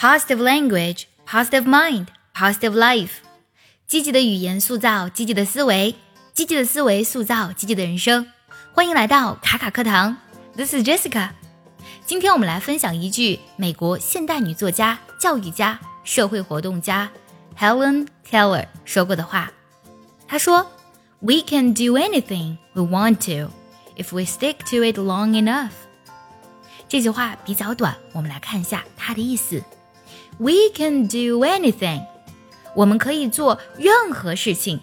positive language, positive mind, positive life。积极的语言塑造积极的思维，积极的思维塑造积极的人生。欢迎来到卡卡课堂，This is Jessica。今天我们来分享一句美国现代女作家、教育家、社会活动家 Helen Keller 说过的话。她说：“We can do anything we want to if we stick to it long enough。”这句话比较短，我们来看一下它的意思。We can do anything，我们可以做任何事情。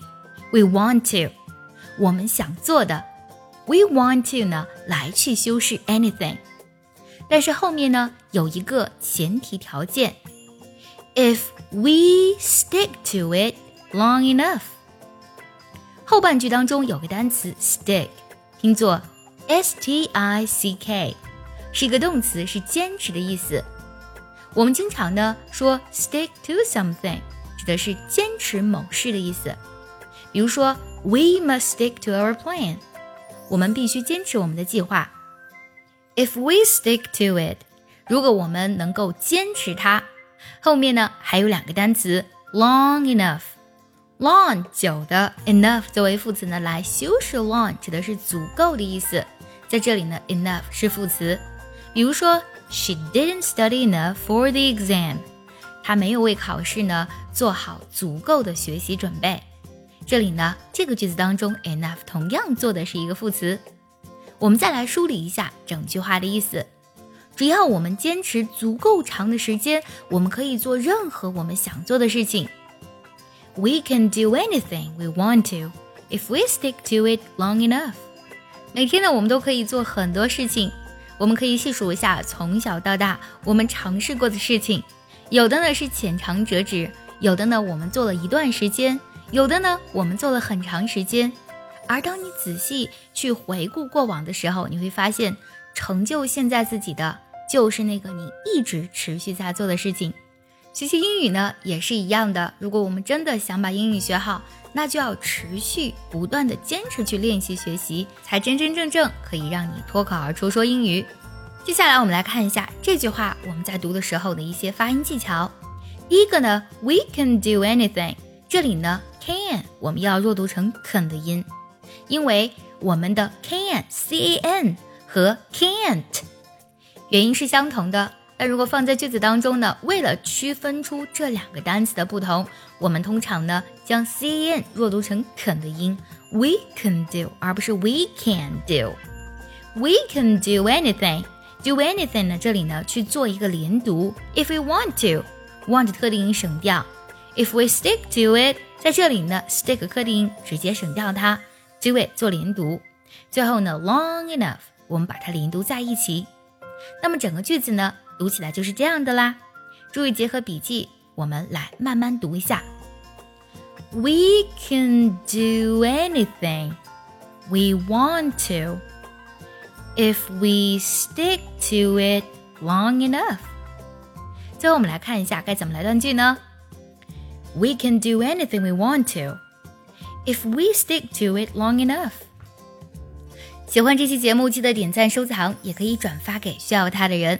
We want to，我们想做的。We want to 呢，来去修饰 anything，但是后面呢有一个前提条件，If we stick to it long enough。后半句当中有个单词 stick，拼作 s t i c k，是一个动词，是坚持的意思。 我们经常呢说 stick to something，指的是坚持某事的意思。比如说，We must stick to our plan，我们必须坚持我们的计划。If we stick to it，如果我们能够坚持它，后面呢还有两个单词 long enough。long 久的，enough 作为副词呢，来修饰 long 指的是足够的意思。在这里呢，enough 是副词。比如说，She didn't study enough for the exam。她没有为考试呢做好足够的学习准备。这里呢，这个句子当中，enough 同样做的是一个副词。我们再来梳理一下整句话的意思。只要我们坚持足够长的时间，我们可以做任何我们想做的事情。We can do anything we want to if we stick to it long enough。每天呢，我们都可以做很多事情。我们可以细数一下从小到大我们尝试过的事情，有的呢是浅尝辄止，有的呢我们做了一段时间，有的呢我们做了很长时间。而当你仔细去回顾过往的时候，你会发现，成就现在自己的就是那个你一直持续在做的事情。学习英语呢也是一样的，如果我们真的想把英语学好，那就要持续不断的坚持去练习学习，才真真正正可以让你脱口而出说英语。接下来我们来看一下这句话我们在读的时候的一些发音技巧。第一个呢，We can do anything，这里呢 can 我们要弱读成 can 的音，因为我们的 can c a n 和 can't 元音是相同的。但如果放在句子当中呢，为了区分出这两个单词的不同，我们通常呢将 c n 弱读成肯的音，we can do，而不是 we can do。We can do anything，do anything 呢？这里呢去做一个连读。If we want to，want 特定音省掉。If we stick to it，在这里呢 stick 特定音直接省掉它，do it 做连读。最后呢 long enough，我们把它连读在一起。那么整个句子呢？读起来就是这样的啦，注意结合笔记，我们来慢慢读一下。We can do anything we want to if we stick to it long enough。最后我们来看一下该怎么来断句呢？We can do anything we want to if we stick to it long enough。喜欢这期节目，记得点赞收藏，也可以转发给需要它的人。